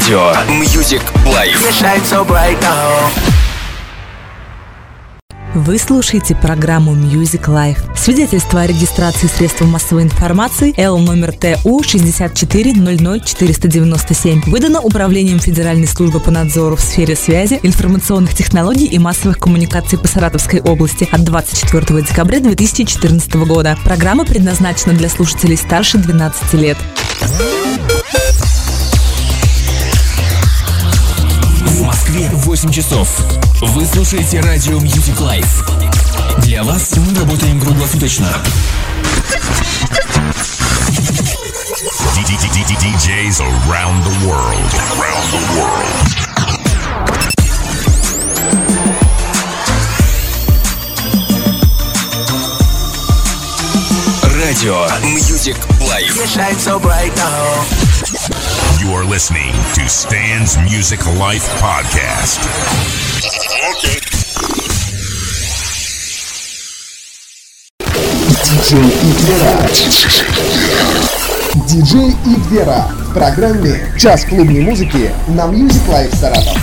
Радио Music Life. Вы слушаете программу Music Life. Свидетельство о регистрации средств массовой информации Л номер ТУ 6400497 выдано Управлением Федеральной службы по надзору в сфере связи, информационных технологий и массовых коммуникаций по Саратовской области от 24 декабря 2014 года. Программа предназначена для слушателей старше 12 лет. В Москве 8 часов. Вы слушаете радио Music Life. Для вас мы работаем круглосуточно. DJs around the world. Around the world. Радио Music Life. You are listening to Stan's Music Life Podcast. Диджей Игвера. Диджей Игвера. В программе «Час клубной музыки» на Music Life Саратов.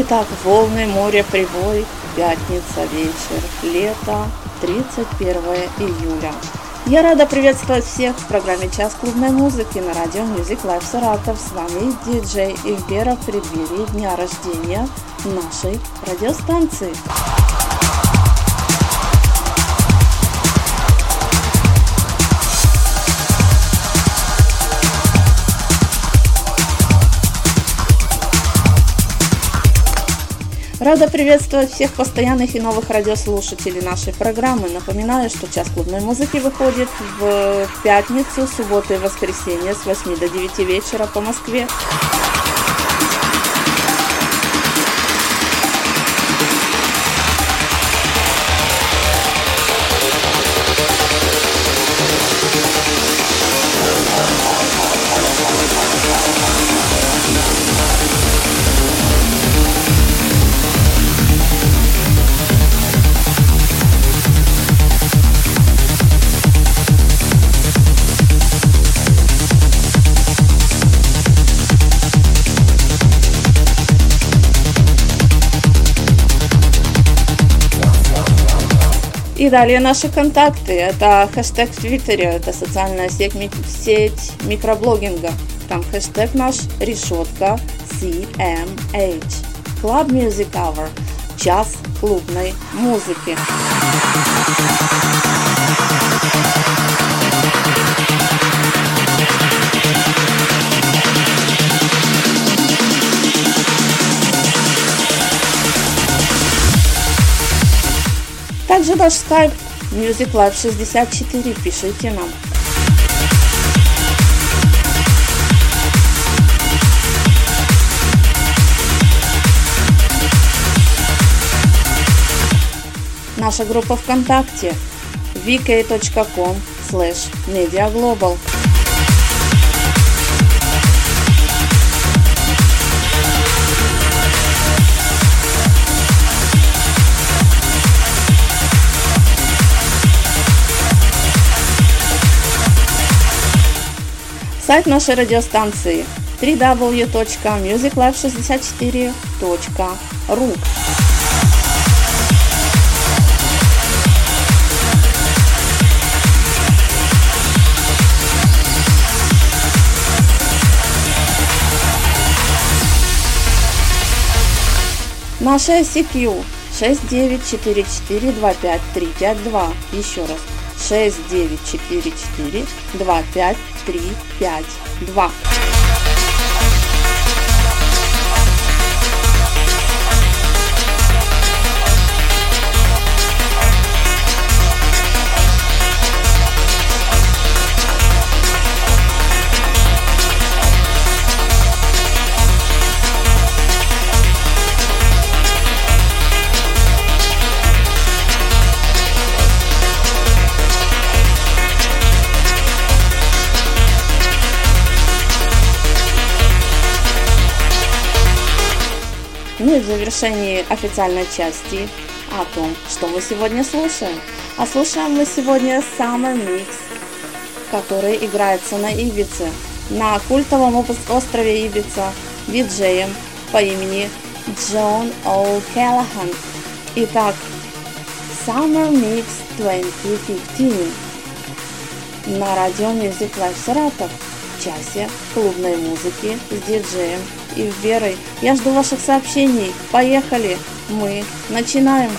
Итак, волны, море, прибой, пятница, вечер, лето, 31 июля. Я рада приветствовать всех в программе «Час клубной музыки» на радио Music Life Саратов. С вами диджей Ильбера в преддверии дня рождения нашей радиостанции. Рада приветствовать всех постоянных и новых радиослушателей нашей программы. Напоминаю, что час клубной музыки выходит в пятницу, субботу и воскресенье с 8 до 9 вечера по Москве. Далее наши контакты. Это хэштег в Твиттере, это социальная сеть, сеть микроблогинга. Там хэштег наш решетка CMH. Club Music Hour. Час клубной музыки. Также наш скайп Music Live 64. Пишите нам. Наша группа ВКонтакте vk.com slash mediaglobal. Сайт нашей радиостанции www.musiclife64.ru Наша ICQ 6944255352. Еще раз. 6944255352. Ну и в завершении официальной части о том, что мы сегодня слушаем. А слушаем мы сегодня Summer Mix, который играется на Ибице, на культовом острове Ибица диджеем по имени Джон О'Келлахан. Итак, Summer Mix 2015 на радио Music Live Саратов в часе клубной музыки с диджеем и Верой. Я жду ваших сообщений. Поехали! Мы начинаем!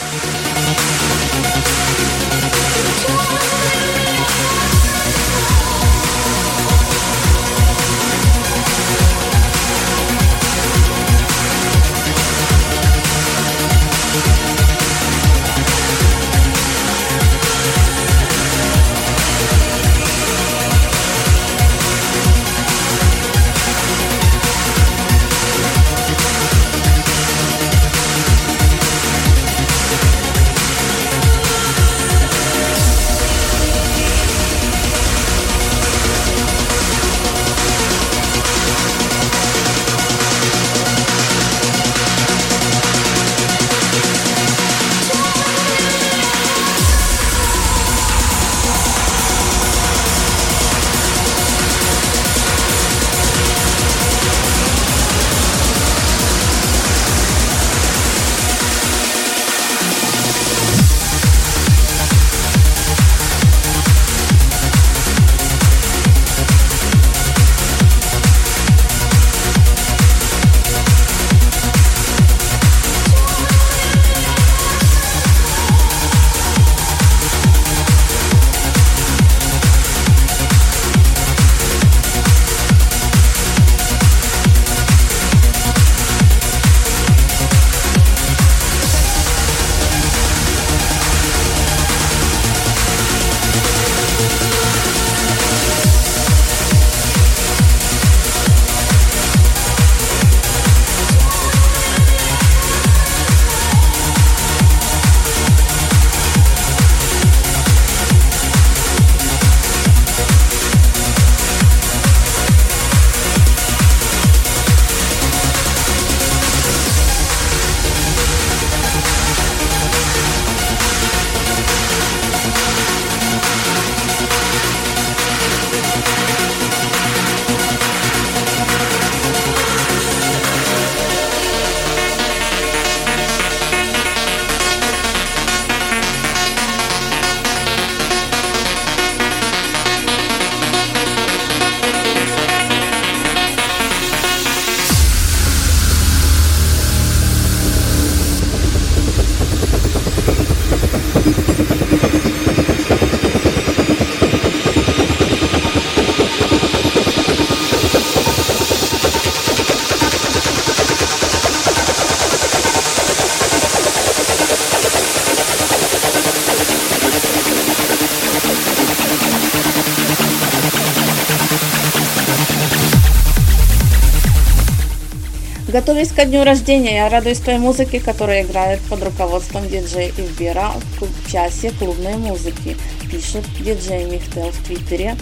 Готовясь ко дню рождения, я радуюсь той музыке, которая играет под руководством диджея Ивбера в часе клубной музыки, пишет диджей Михтел в Твиттере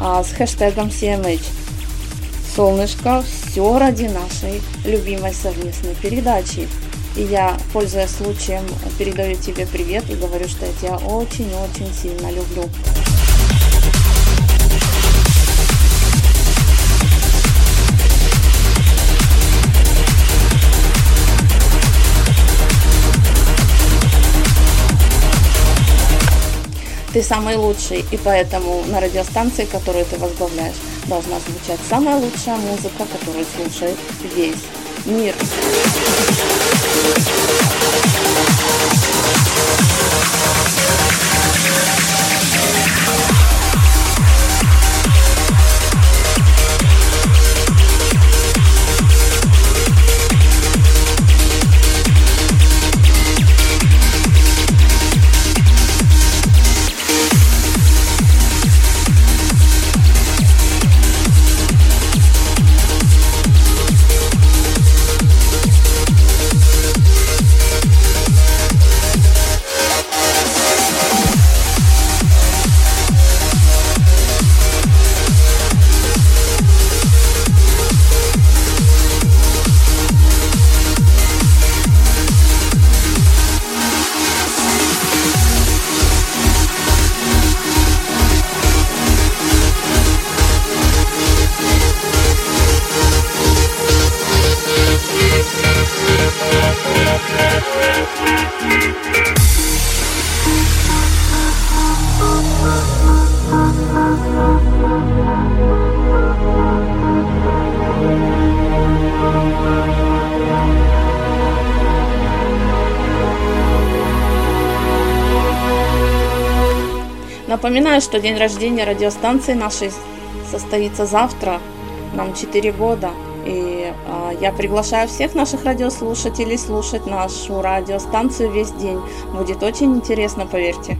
а, с хэштегом CMH. Солнышко, все ради нашей любимой совместной передачи. И я, пользуясь случаем, передаю тебе привет и говорю, что я тебя очень-очень сильно люблю. Ты самый лучший, и поэтому на радиостанции, которую ты возглавляешь, должна звучать самая лучшая музыка, которую слушает весь мир. Thank. Напоминаю, что день рождения радиостанции нашей состоится завтра, нам 4 года. И э, я приглашаю всех наших радиослушателей слушать нашу радиостанцию весь день. Будет очень интересно, поверьте.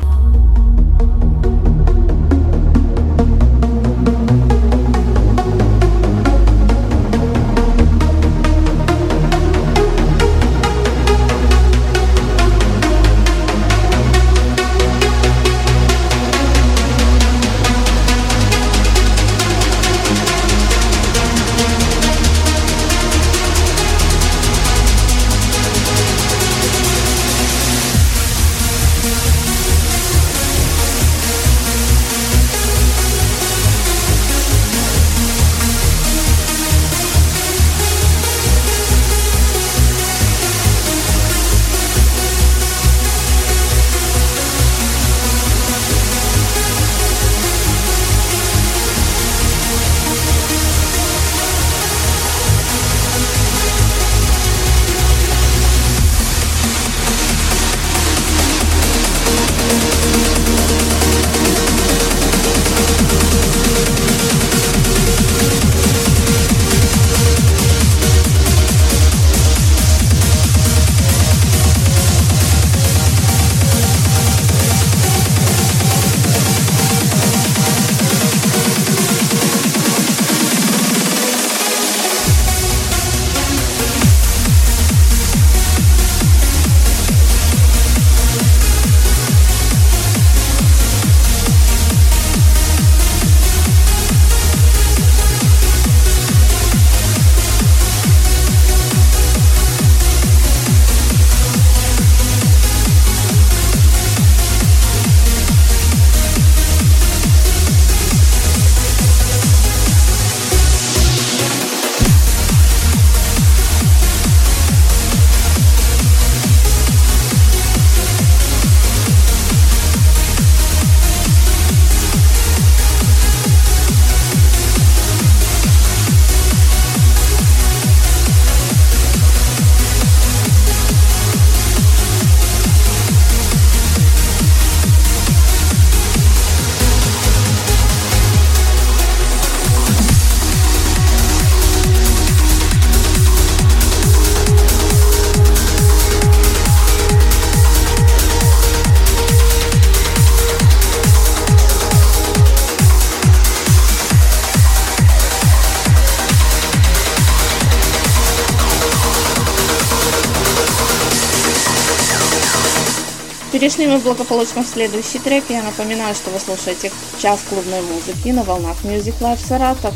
Перешли мы благополучно в следующий трек. Я напоминаю, что вы слушаете час клубной музыки на волнах Music Live Саратов.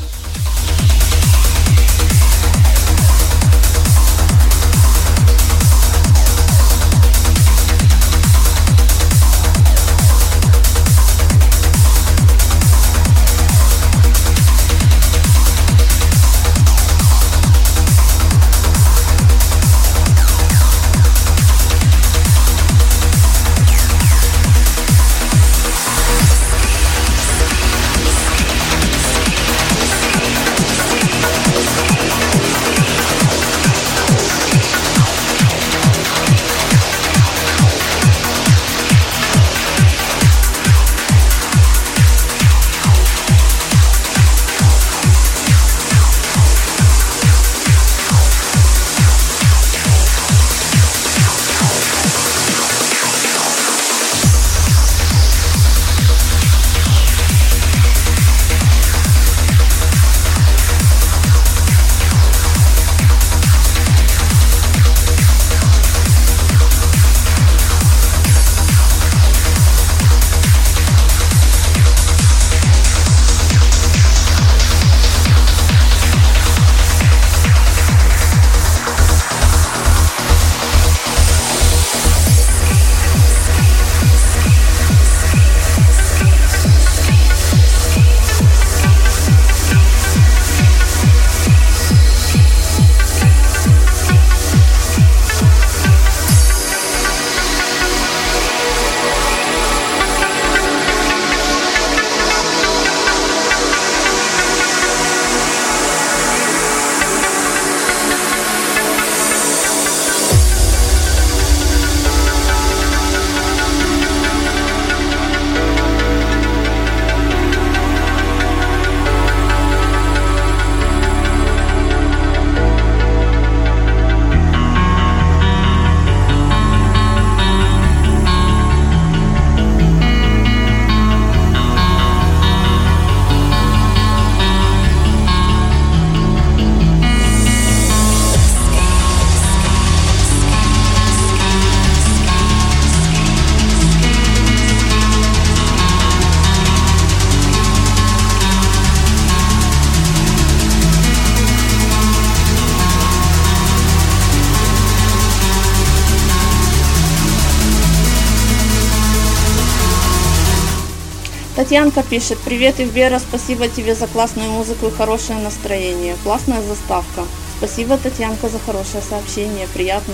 Татьянка пишет, привет, Ивбера, спасибо тебе за классную музыку и хорошее настроение. Классная заставка. Спасибо, Татьянка, за хорошее сообщение, приятно.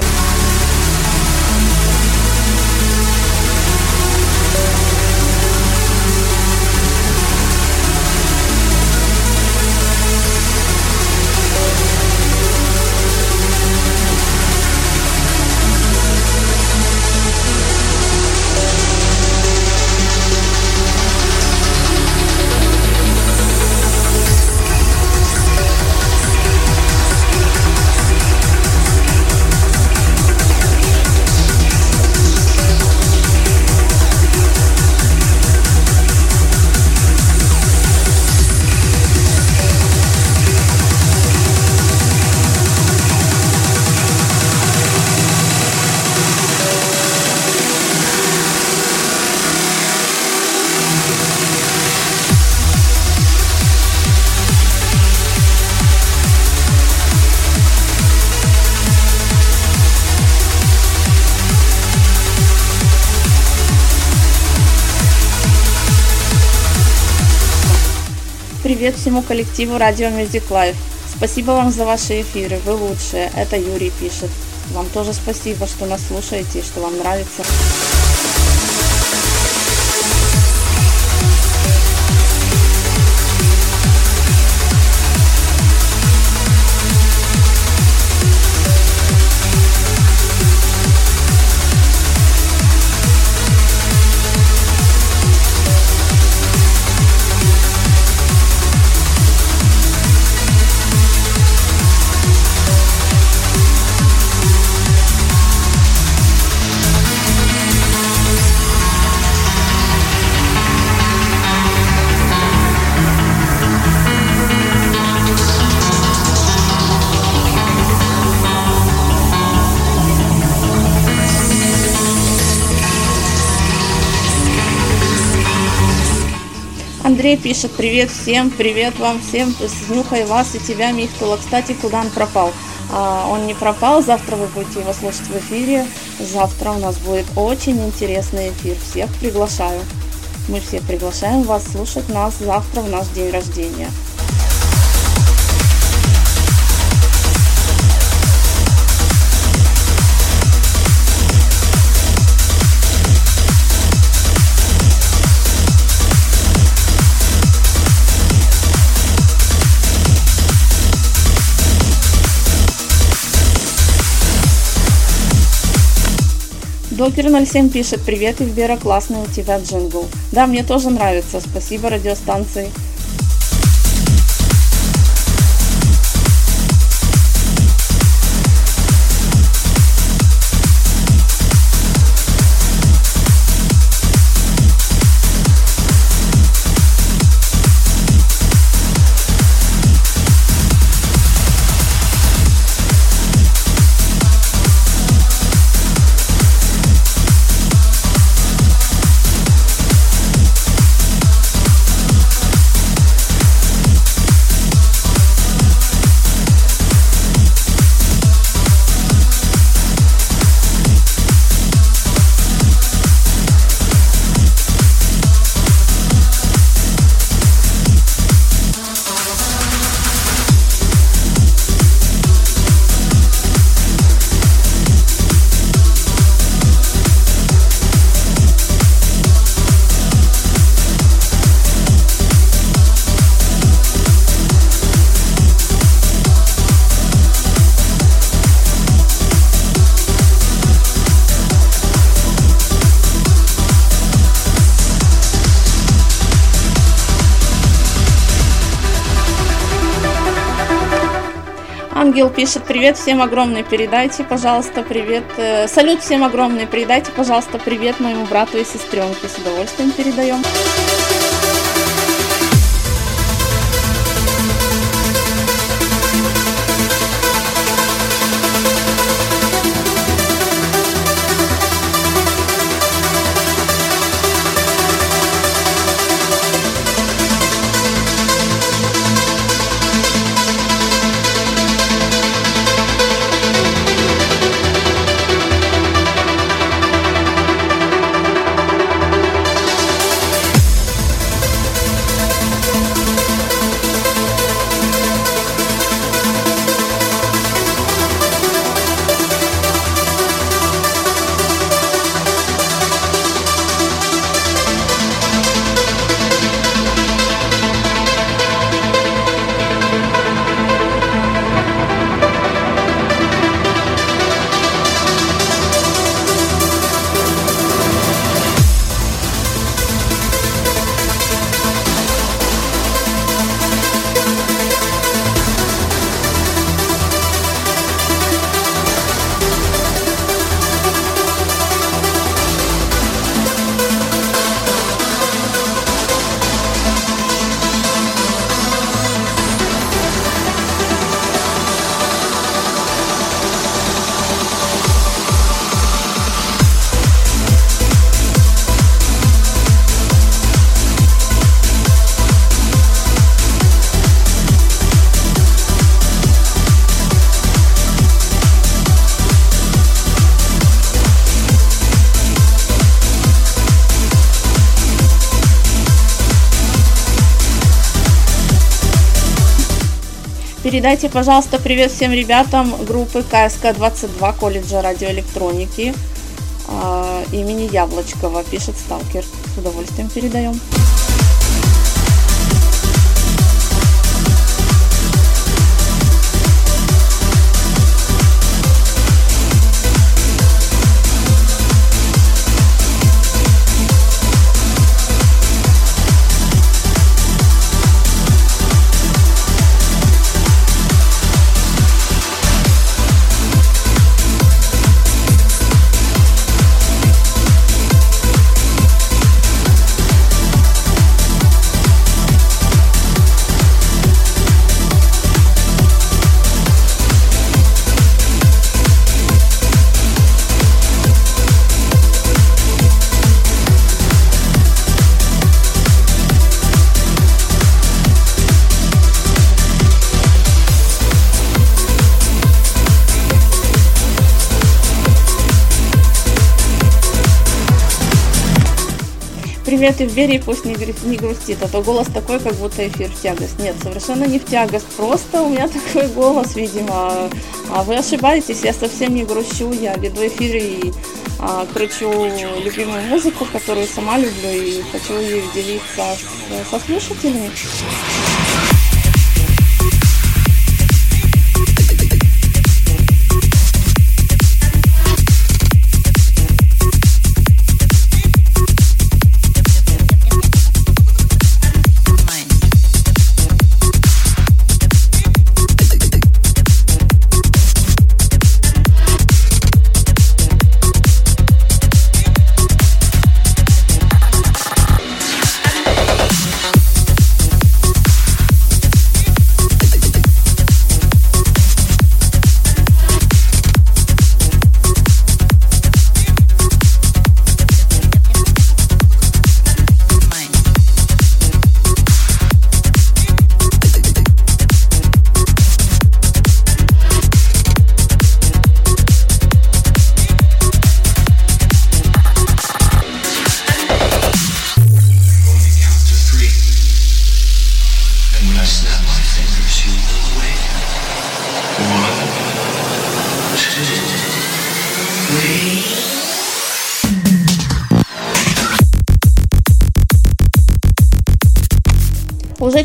Всему коллективу Радио Music Life. Спасибо вам за ваши эфиры, вы лучшие. Это Юрий пишет. Вам тоже спасибо, что нас слушаете и что вам нравится. Андрей пишет, привет всем, привет вам всем, с Нюхой вас и тебя, Михтула. Кстати, куда он пропал? А, он не пропал, завтра вы будете его слушать в эфире. Завтра у нас будет очень интересный эфир, всех приглашаю. Мы всех приглашаем вас слушать нас завтра в наш день рождения. Докер 07 пишет, привет, Ивбера, классный у тебя джингл. Да, мне тоже нравится, спасибо радиостанции. Ангел пишет, привет всем огромный, передайте, пожалуйста, привет. Э, салют всем огромный, передайте, пожалуйста, привет моему брату и сестренке. С удовольствием передаем. Передайте, пожалуйста, привет всем ребятам группы КСК-22 колледжа радиоэлектроники э, имени Яблочкова, пишет Сталкер. С удовольствием передаем. Привет Берии пусть не, не грустит, а то голос такой, как будто эфир в тягость. Нет, совершенно не в тягость, просто у меня такой голос, видимо. А вы ошибаетесь, я совсем не грущу, я веду эфир и а, кручу любимую музыку, которую сама люблю и хочу ей делиться с, со слушателями.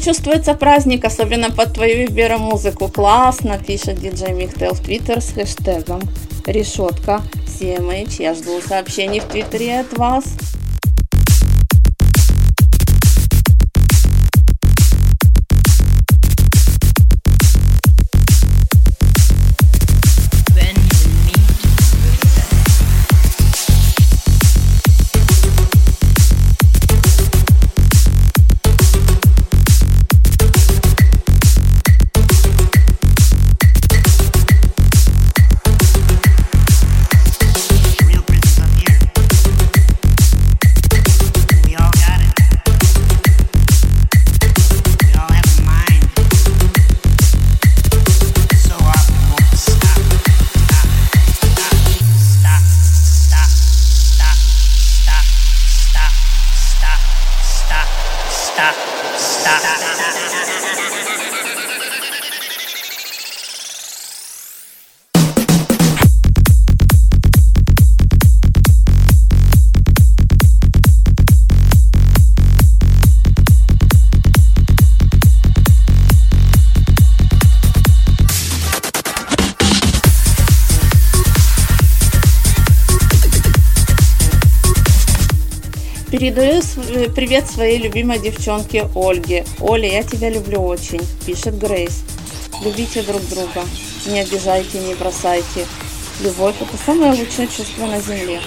Чувствуется праздник, особенно под твою музыку. Классно, пишет диджей Михтел в Твиттер с хэштегом решетка CMH. Я жду сообщений в Твиттере от вас. Передаю э, привет своей любимой девчонке Ольге. Оля, я тебя люблю очень, пишет Грейс. Любите друг друга, не обижайте, не бросайте. Любовь – это самое лучшее чувство на земле.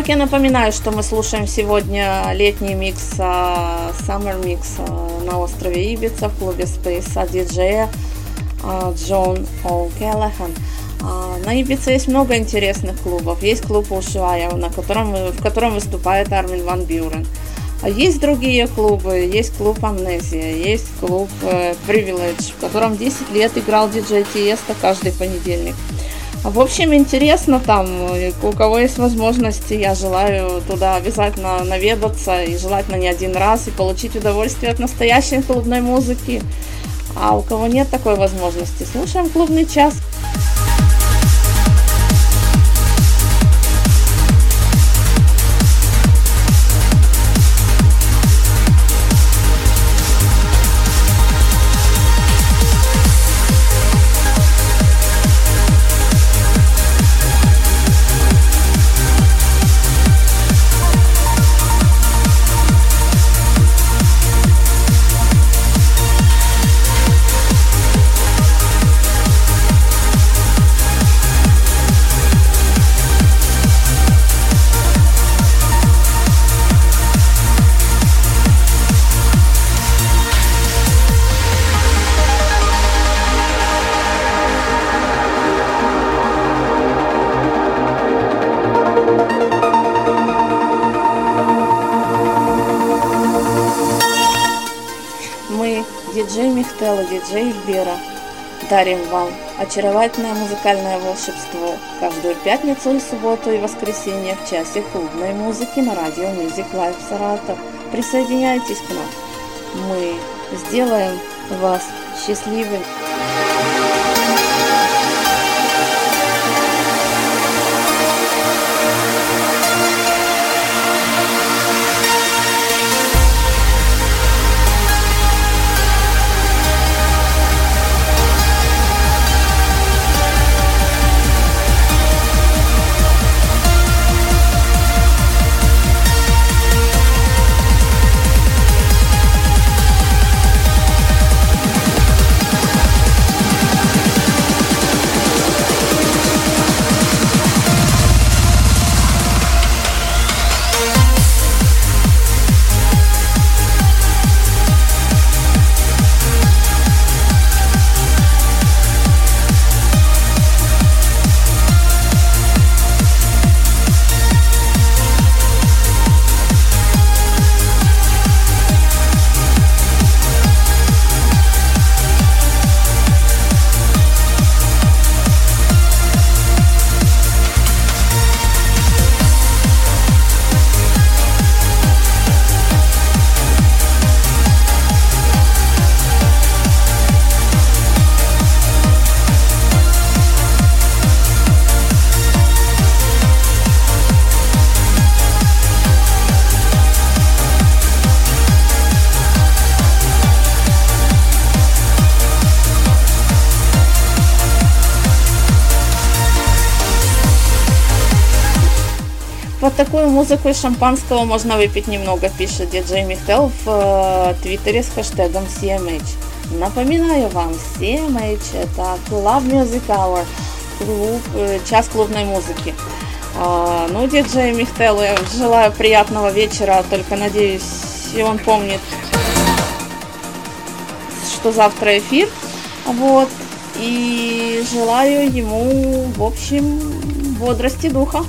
Итак, я напоминаю, что мы слушаем сегодня летний микс, а, Summer Mix а, на острове Ибица в клубе Space от диджея а, Джон О'Келлахан. На Ибице есть много интересных клубов. Есть клуб Ушуая, на котором, в котором выступает Армин Ван Бюрен. Есть другие клубы, есть клуб Амнезия, есть клуб э, Privilege, в котором 10 лет играл диджей Тиеста каждый понедельник. В общем, интересно там, у кого есть возможности, я желаю туда обязательно наведаться и желательно не один раз и получить удовольствие от настоящей клубной музыки. А у кого нет такой возможности, слушаем клубный час. Дарим вам очаровательное музыкальное волшебство каждую пятницу и субботу и воскресенье в часе клубной музыки на радио Music Live Саратов. Присоединяйтесь к нам. Мы сделаем вас счастливыми. Такую музыку из шампанского можно выпить немного, пишет диджей Михтел в э, твиттере с хэштегом CMH. Напоминаю вам, CMH это Club Music Hour, клуб, э, час клубной музыки. А, ну, диджей Михтел, я желаю приятного вечера, только надеюсь, и он помнит, что завтра эфир. Вот. И желаю ему, в общем, бодрости духа.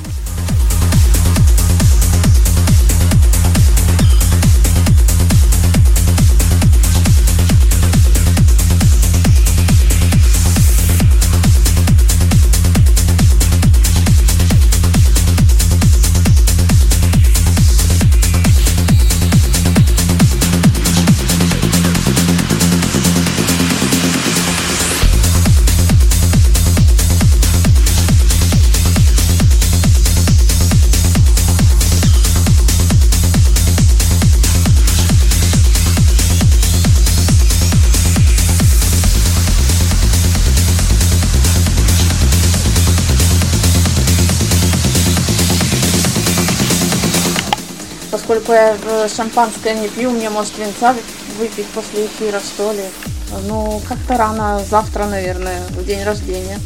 Поскольку я э, шампанское не пью, мне может винца выпить после эфира, что ли. Ну, как-то рано, завтра, наверное, в день рождения.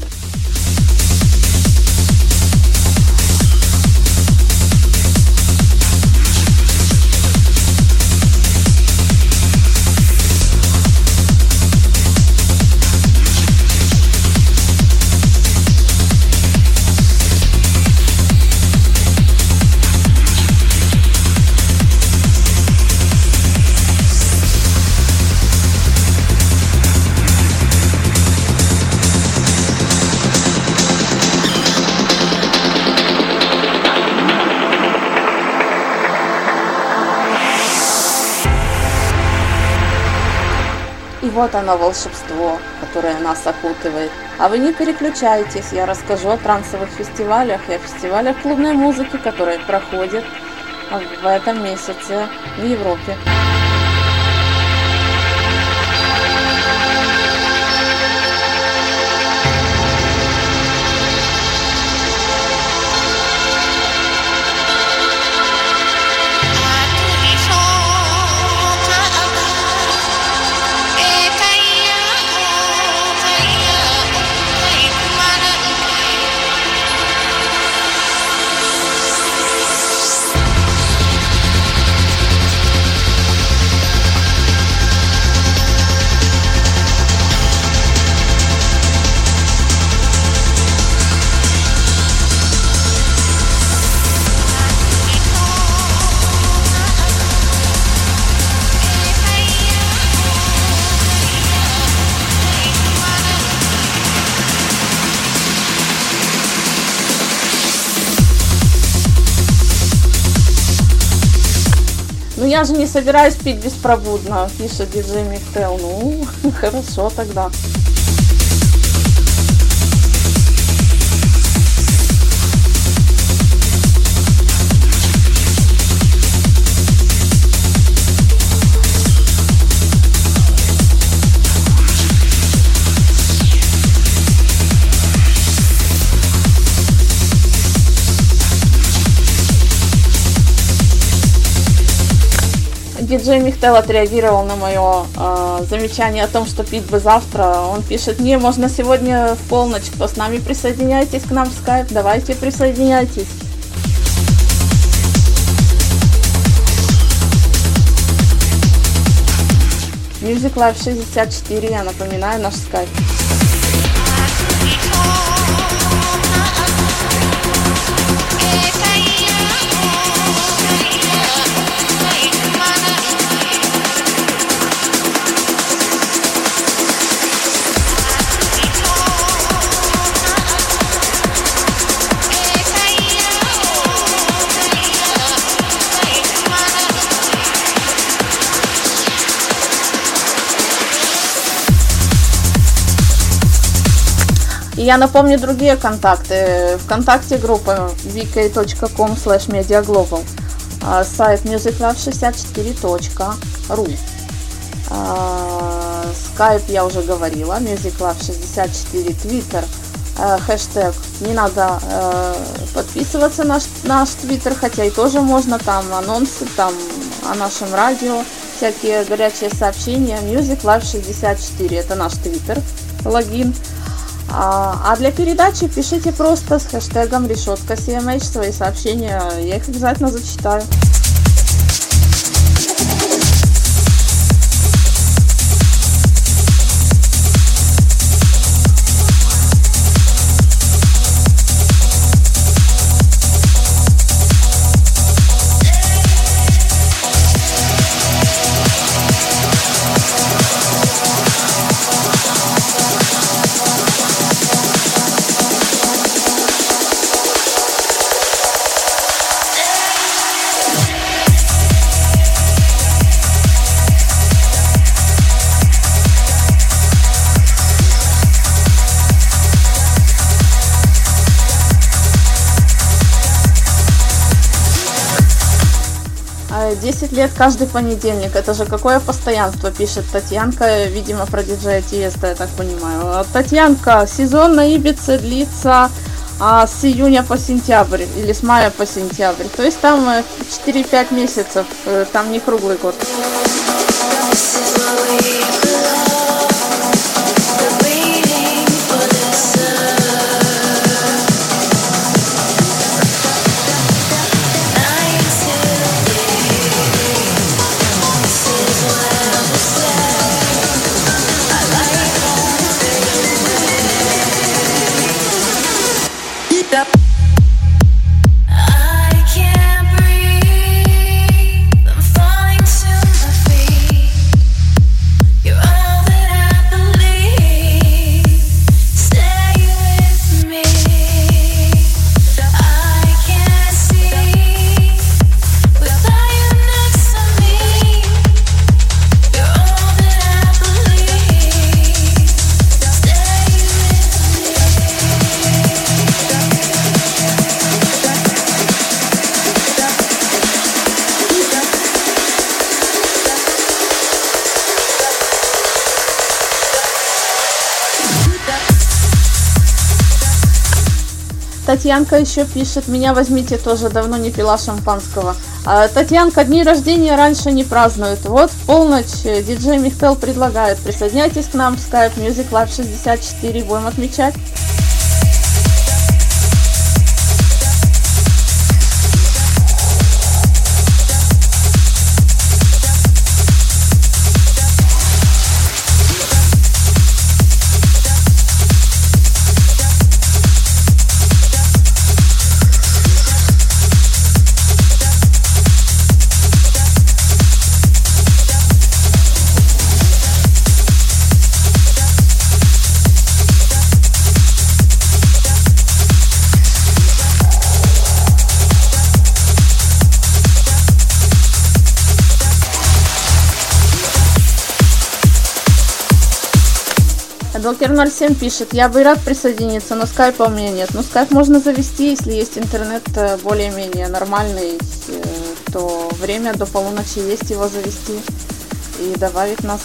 Вот оно волшебство, которое нас окутывает. А вы не переключайтесь, я расскажу о трансовых фестивалях и о фестивалях клубной музыки, которые проходят в этом месяце в Европе. Ну я же не собираюсь пить беспробудно, пишет диджей Михтел. Ну, хорошо тогда. Диджей Михтел отреагировал на мое э, замечание о том, что пить бы завтра. Он пишет, не, можно сегодня в полночь, кто с нами присоединяйтесь к нам в скайп, давайте присоединяйтесь. Music Live 64, я напоминаю, наш скайп. Я напомню другие контакты. Вконтакте группа vk.com slash mediaglobal. Сайт musiclab64.ru Skype я уже говорила, musiclab64, Twitter, хэштег. Не надо подписываться на наш Twitter, хотя и тоже можно, там анонсы, там о нашем радио, всякие горячие сообщения. Music Live 64, это наш Twitter, логин. А для передачи пишите просто с хэштегом решетка CMH свои сообщения, я их обязательно зачитаю. Лет каждый понедельник. Это же какое постоянство, пишет Татьянка, видимо, про диджея Тиеста, я так понимаю. Татьянка, сезон на Ибице длится а, с июня по сентябрь или с мая по сентябрь. То есть там 4-5 э, месяцев, э, там не круглый год. Татьянка еще пишет, меня возьмите тоже, давно не пила шампанского. А, Татьянка, дни рождения раньше не празднуют. Вот в полночь э, диджей Михтел предлагает, присоединяйтесь к нам в Skype Music Live 64, будем отмечать. Доктор 07 пишет, я бы рад присоединиться, но скайпа у меня нет. Но скайп можно завести, если есть интернет э, более-менее нормальный, э, то время до полуночи есть его завести и добавить нас.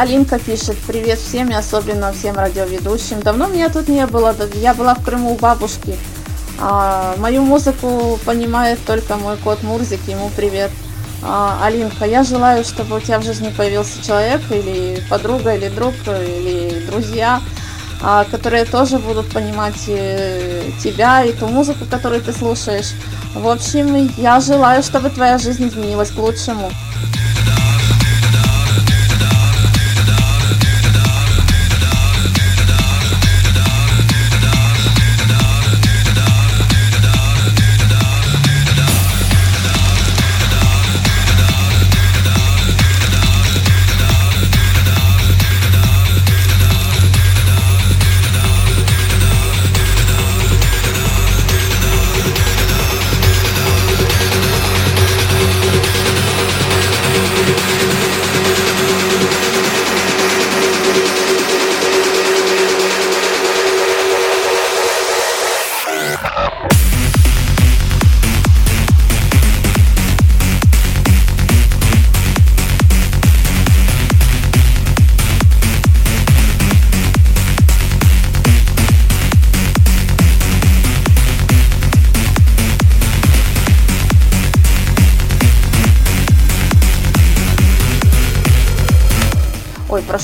Алинка пишет, привет всем и особенно всем радиоведущим. Давно меня тут не было, я была в Крыму у бабушки. А, мою музыку понимает только мой кот Мурзик, ему привет. А, Алинка, я желаю, чтобы у тебя в жизни появился человек, или подруга, или друг, или друзья, а, которые тоже будут понимать э, тебя и ту музыку, которую ты слушаешь. В общем, я желаю, чтобы твоя жизнь изменилась к лучшему.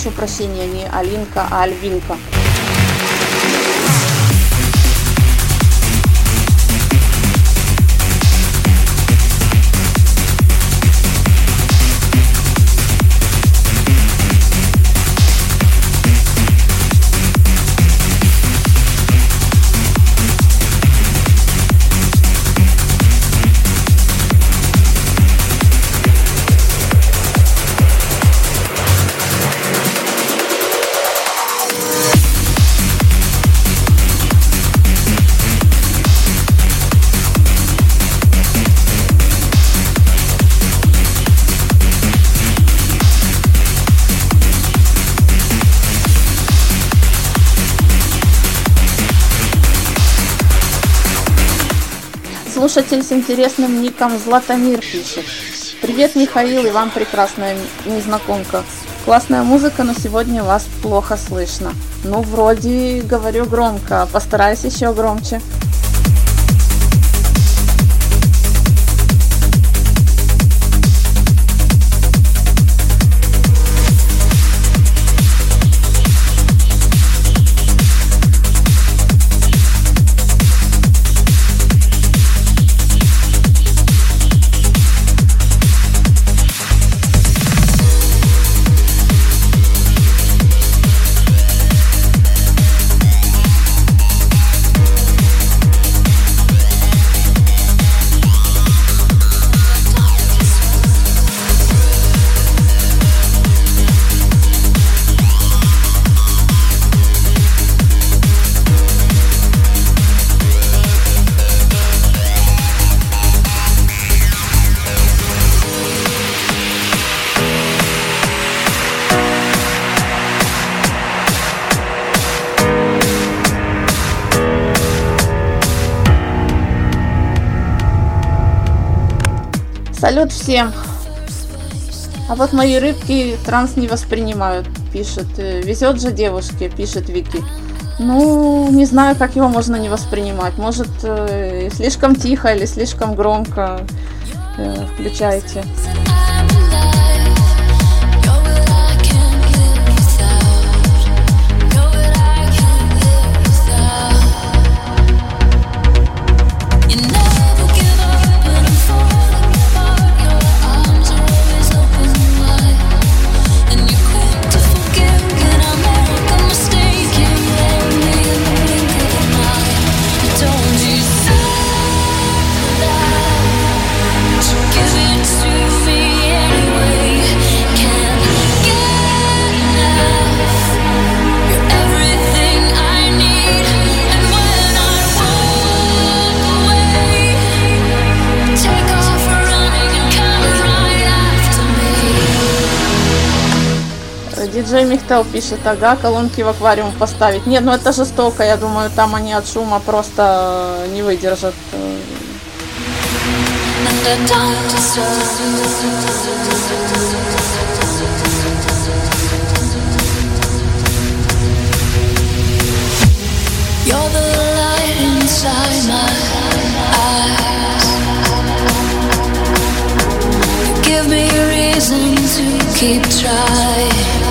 Прошу прощения, не Алинка, а Альвинка. Слушатель с интересным ником Златомир пишет. Привет, Михаил, и вам прекрасная незнакомка. Классная музыка, но сегодня вас плохо слышно. Ну, вроде говорю громко, постараюсь еще громче. Салют всем! А вот мои рыбки транс не воспринимают, пишет. «Э, Везет же девушке, пишет Вики. Ну, не знаю, как его можно не воспринимать. Может, э, слишком тихо или слишком громко э, Диджей Михтел пишет, ага, колонки в аквариум поставить. Нет, ну это жестоко, я думаю, там они от шума просто э, не выдержат. Э, keep trying.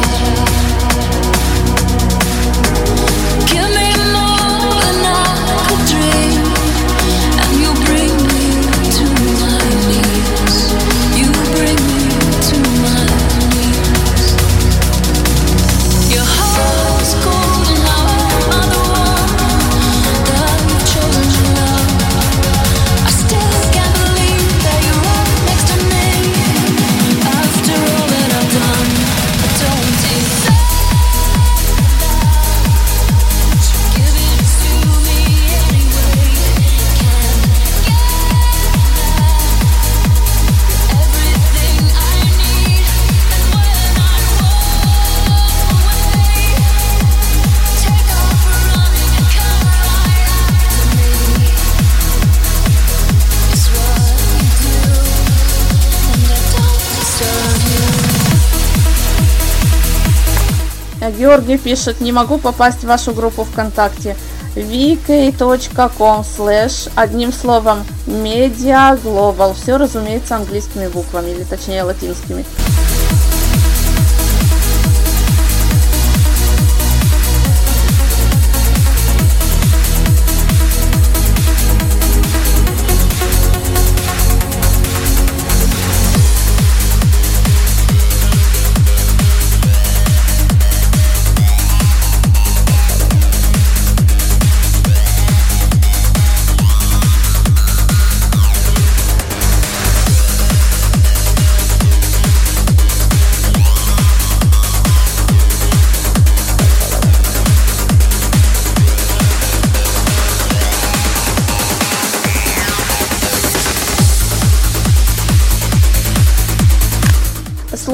Георгий пишет, не могу попасть в вашу группу ВКонтакте. vk.com slash одним словом media global. Все, разумеется, английскими буквами, или точнее латинскими.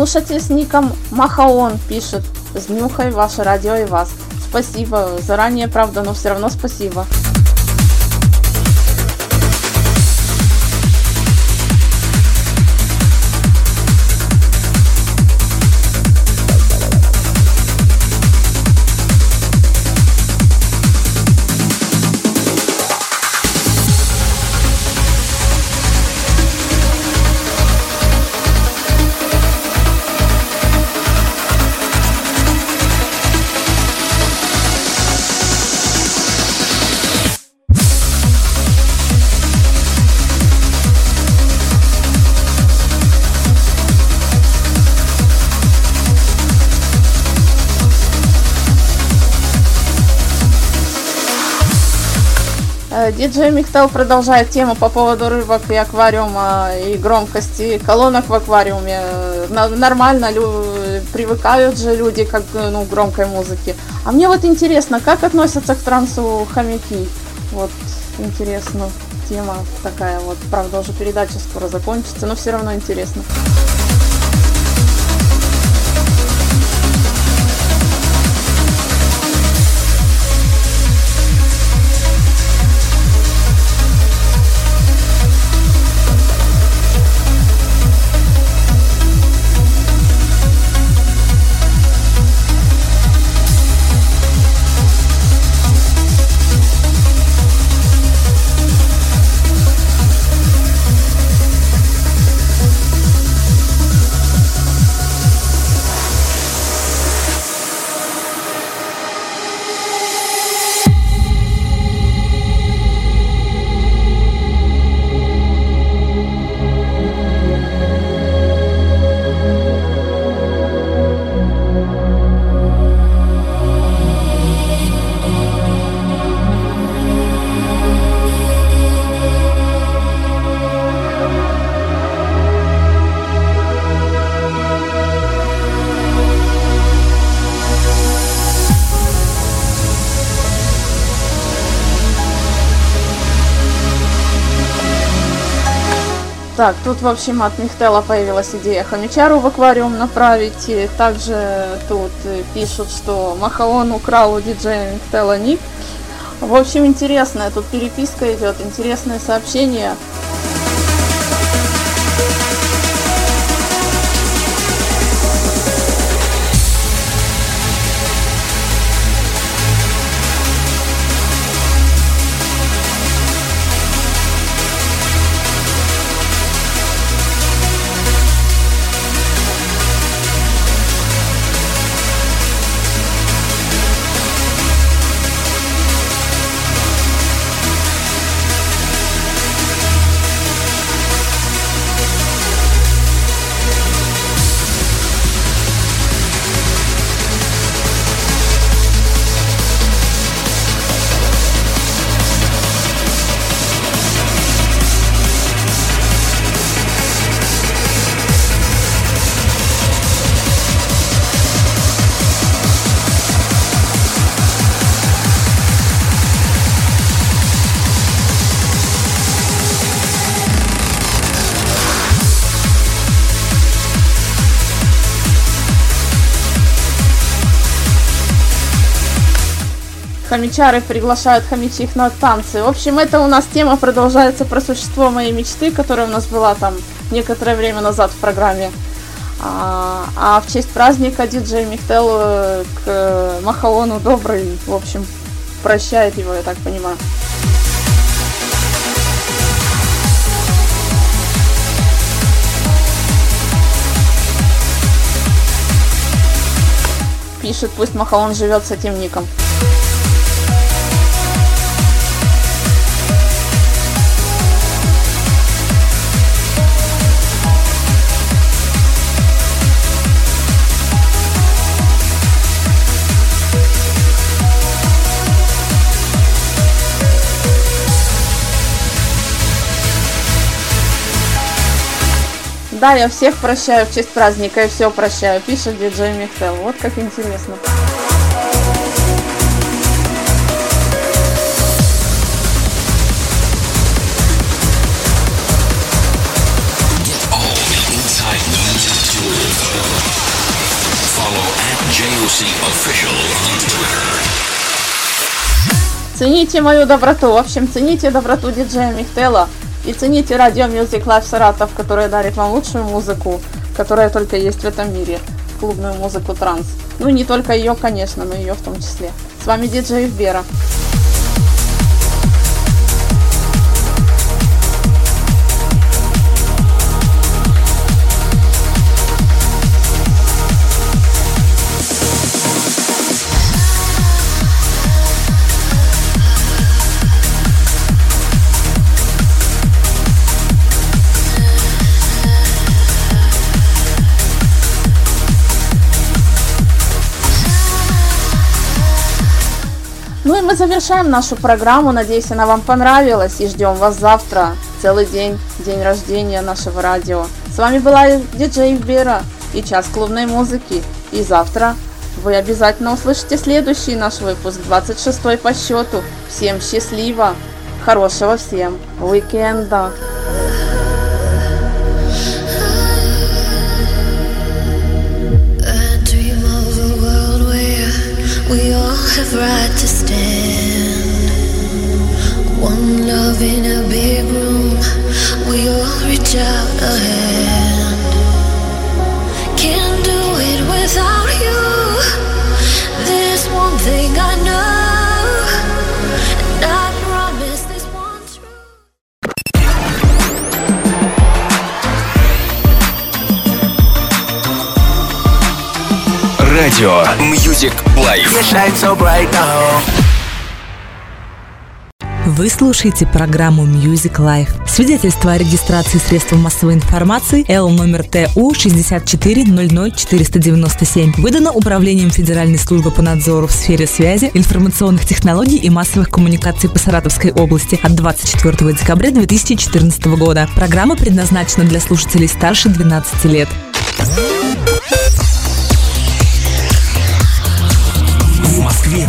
Слушатель с ником Махаон пишет, с ваше радио и вас. Спасибо, заранее, правда, но все равно спасибо. Диджей Михтел продолжает тему по поводу рыбок и аквариума и громкости колонок в аквариуме. Нормально лю- привыкают же люди к ну, громкой музыке. А мне вот интересно, как относятся к трансу хомяки? Вот интересно, тема такая вот. Правда, уже передача скоро закончится, но все равно интересно. Так, тут, в общем, от Михтела появилась идея хомячару в аквариум направить. И также тут э, пишут, что Махаон украл у диджея Михтела ник. В общем, интересная тут переписка идет, интересные сообщения. Хомячары приглашают хомячих на танцы. В общем, это у нас тема продолжается про существо моей мечты, которая у нас была там некоторое время назад в программе. А, а в честь праздника диджей Михтел э, к Махаону добрый, в общем, прощает его, я так понимаю. Пишет, пусть Махаон живет с этим ником. Да, я всех прощаю в честь праздника и все прощаю, пишет диджей Михтел. Вот как интересно. Цените мою доброту. В общем, цените доброту диджея Михтела. И цените радио Music Live Саратов, которая дарит вам лучшую музыку, которая только есть в этом мире. Клубную музыку транс. Ну, не только ее, конечно, но ее в том числе. С вами диджей Бера. Мы завершаем нашу программу. Надеюсь, она вам понравилась. И ждем вас завтра. Целый день, день рождения нашего радио. С вами была диджей Бера и час клубной музыки. И завтра вы обязательно услышите следующий наш выпуск, 26 по счету. Всем счастливо, хорошего всем уикенда. We all have right to. One love in a big room, we all reach out a hand. Can't do it without you. There's one thing I know, and I promise this one true. Радио Music Life. shine so bright now. Вы слушаете программу Music Life. Свидетельство о регистрации средств массовой информации Л номер ТУ 6400497 выдано Управлением Федеральной службы по надзору в сфере связи, информационных технологий и массовых коммуникаций по Саратовской области от 24 декабря 2014 года. Программа предназначена для слушателей старше 12 лет.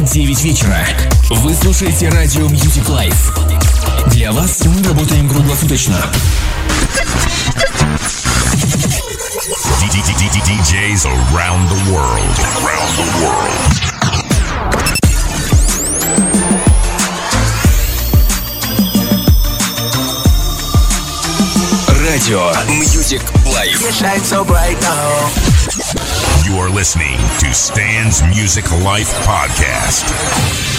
9 вечера. Вы слушаете радио Music Life. Для вас мы работаем круглосуточно. DJs around the world. Around the world. Радио Music Life. shine so bright now. You are listening to Stan's Music Life Podcast.